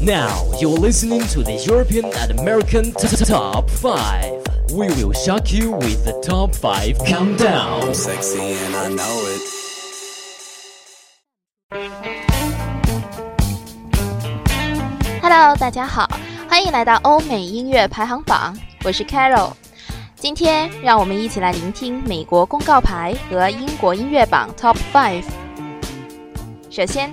Now you're listening to the European and American t- t- Top 5. We will shock you with the Top 5 Countdown. Sexy and I know it. Hello，大家好，欢迎来到欧美音乐排行榜，我是 Carol。今天让我们一起来聆听美国公告牌和英国音乐榜 Top Five。首先，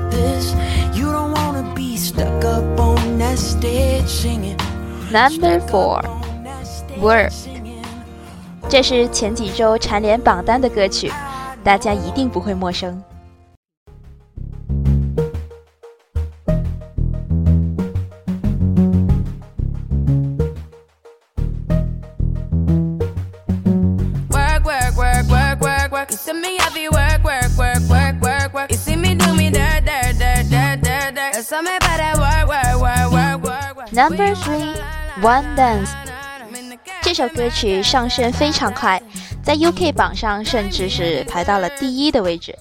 this. You don't want to be stuck up on that stage singing. Number Four, Work. 这是前几周蝉联榜单的歌曲，大家一定不会陌生。Work, work, work, work, work, work. Me Number three, One Dance。这首歌曲上升非常快，在 UK 榜上甚至是排到了第一的位置。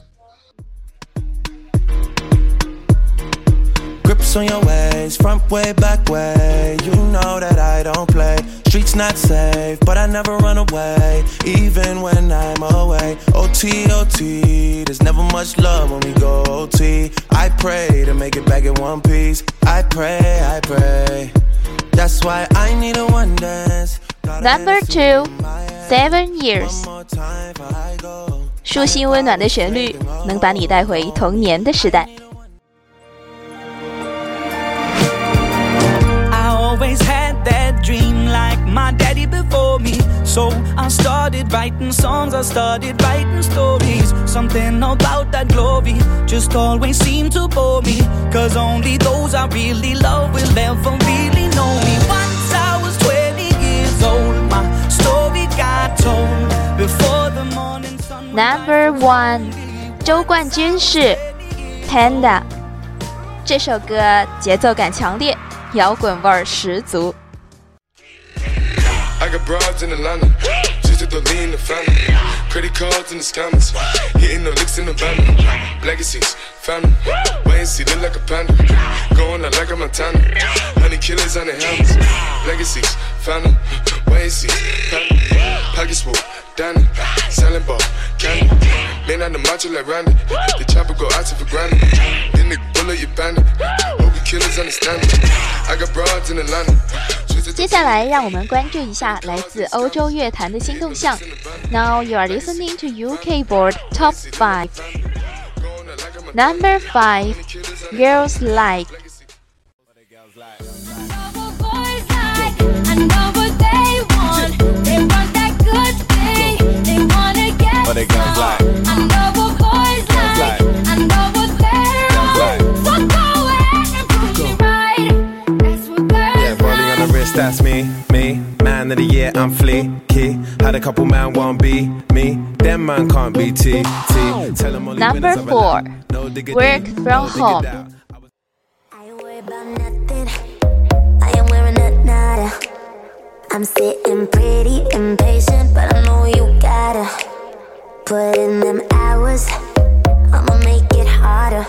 Grips on your ways, front way, back way. You know that I don't play. Streets not safe, but I never run away, even when I'm away. OT, OT, there's never much love when we go OT. I pray to make it back in one piece. I pray, I pray. That's why I need a one dance. Gotta Number get it two, in my head. Seven One Years。 more time before I go. 舒心温暖的旋律，能把你带回童年的时代。 my daddy before me. So I started writing songs, I started writing stories. Something about that glory just always seemed to bore me. Cause only those I really love will ever really know me. Once I was 20 years old, my story got told before the morning sun. Number one，周冠军是 Panda。这首歌节奏感强烈，摇滚味儿十足。 I got broads in Atlanta. Just to lean the family. Credit cards in the scammers. Hitting the licks in the van. Legacies, family. Wait and see, look like a panda. Going out like a Montana. Honey killers on the helmets. Legacies, family. Wait and see, family. Pockets full, Danny. Selling ball, candy. Man on the macho like Randy. The chopper go out 下来，让我们关注一下来自欧洲乐坛的新动向。Now you are listening to UK Board Top Five. Number five, Girls Like. Year, I'm. Had a couple man won't be me. Them man can't be T, T. Tell 'em only Number winners have a four. No diggity, Work no from dig home. out. I ain't worried about nothing. I am wearing a nada. I'm sitting pretty impatient, but I know you gotta put in them hours. I'ma make it harder.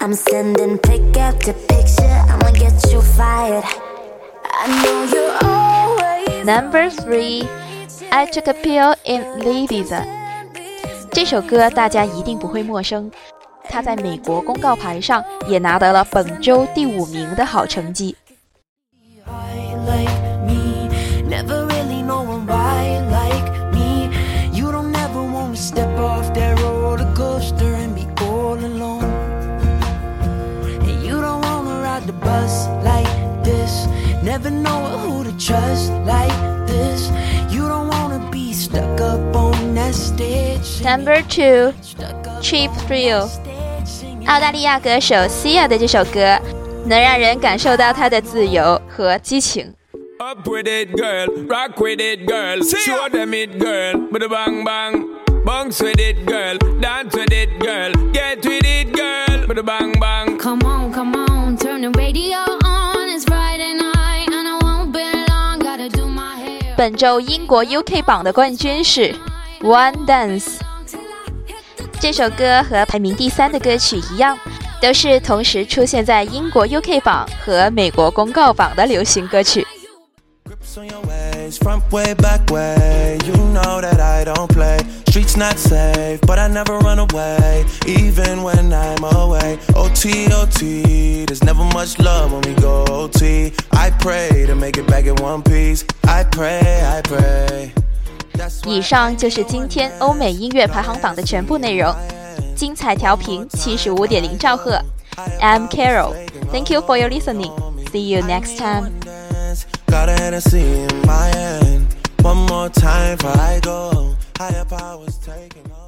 I'm sending pick after picture. I'ma get you fired. I know you're always Number three, I took a pill in Ibiza. 这首歌大家一定不会陌生，它在美国公告牌上也拿得了本周第五名的好成绩。Never know who to trust like this. You don't wanna be stuck up on that stage. Number two, Stuck up Cheap on Thrill that stage singing 澳大利亚歌手 Sia 的这首歌，能让人感受到她的自由和激情。 Up with it, girl. Rock with it, girl. Show them it, girl. With a bang bang. Bounce with it, girl. Dance with it, girl. Get with it, girl. With a bang bang. Come on, come on, turn the radio 本周英国 UK 榜的冠军是 One Dance。这首歌和排名第三的歌曲一样，都是同时出现在英国 UK 榜和美国公告榜的流行歌曲。Grips on your ways, front way, back way. You know that I don't play. Streets not safe, but I never run away, even when I'm away. OT, OT, there's never much love when we go OT. I pray to make it back in one piece. I pray, I pray. That's why 以上就是今天欧美音乐排行榜的全部内容。精彩调频七十五点零兆赫，I'm Carol。Thank you for your listening. See you next time. dance. Got a Hennessy in my hand. One more time before I go. Higher powers taking over.